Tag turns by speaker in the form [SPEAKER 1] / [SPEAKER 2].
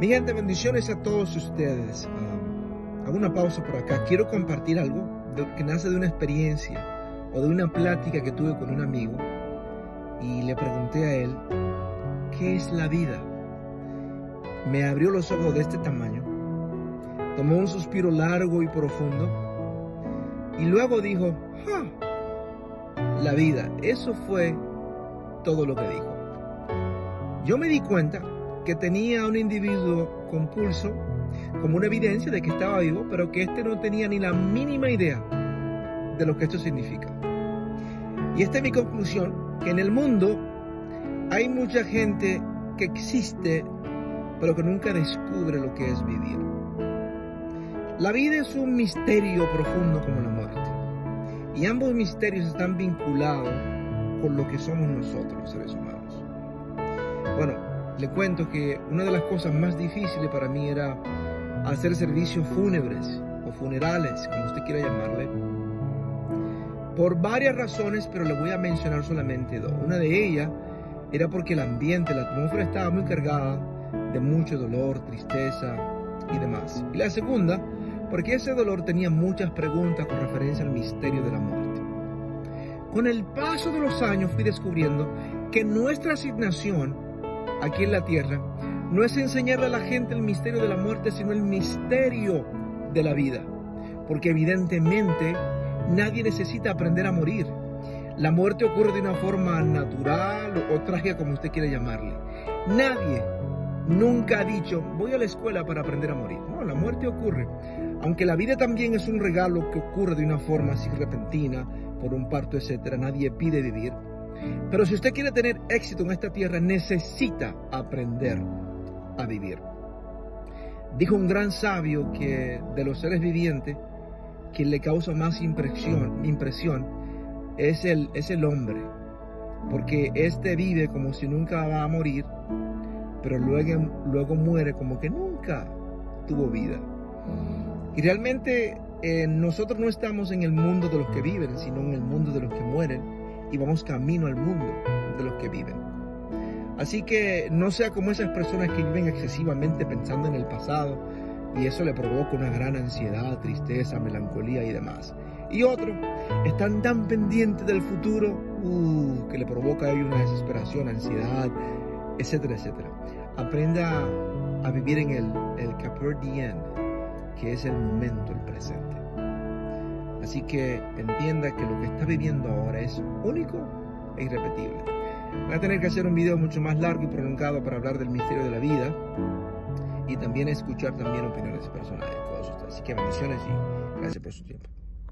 [SPEAKER 1] Mi gente, bendiciones a todos ustedes. Um, hago una pausa por acá. Quiero compartir algo que nace de una experiencia o de una plática que tuve con un amigo y le pregunté a él, ¿qué es la vida? Me abrió los ojos de este tamaño, tomó un suspiro largo y profundo y luego dijo, la vida, eso fue todo lo que dijo. Yo me di cuenta que tenía un individuo con pulso como una evidencia de que estaba vivo, pero que éste no tenía ni la mínima idea de lo que esto significa. Y esta es mi conclusión, que en el mundo hay mucha gente que existe, pero que nunca descubre lo que es vivir. La vida es un misterio profundo como la muerte. Y ambos misterios están vinculados con lo que somos nosotros, los seres humanos. Bueno, le cuento que una de las cosas más difíciles para mí era hacer servicios fúnebres o funerales, como usted quiera llamarle, por varias razones, pero le voy a mencionar solamente dos. Una de ellas era porque el ambiente, la atmósfera estaba muy cargada de mucho dolor, tristeza y demás. Y la segunda, porque ese dolor tenía muchas preguntas con referencia al misterio de la muerte. Con el paso de los años fui descubriendo que nuestra asignación aquí en la tierra no es enseñarle a la gente el misterio de la muerte, sino el misterio de la vida. Porque evidentemente nadie necesita aprender a morir. La muerte ocurre de una forma natural o trágica, como usted quiera llamarle. Nadie nunca ha dicho, voy a la escuela para aprender a morir. No, la muerte ocurre. Aunque la vida también es un regalo que ocurre de una forma así repentina, por un parto, etcétera, nadie pide vivir. Pero si usted quiere tener éxito en esta tierra, necesita aprender a vivir. Dijo un gran sabio que de los seres vivientes, quien le causa más impresión, impresión es, el, es el hombre, porque éste vive como si nunca va a morir, pero luego, luego muere como que nunca tuvo vida. Y realmente eh, nosotros no estamos en el mundo de los que viven, sino en el mundo de los que mueren y vamos camino al mundo de los que viven. Así que no sea como esas personas que viven excesivamente pensando en el pasado y eso le provoca una gran ansiedad, tristeza, melancolía y demás. Y otros están tan pendientes del futuro uh, que le provoca a ellos una desesperación, ansiedad, etcétera, etcétera. Aprenda a vivir en el, el Capur Diem, que es el momento, el presente. Así que entienda que lo que está viviendo ahora es único e irrepetible. Voy a tener que hacer un video mucho más largo y prolongado para hablar del misterio de la vida y también escuchar también opiniones personales de todos ustedes. Así que bendiciones y gracias por su tiempo.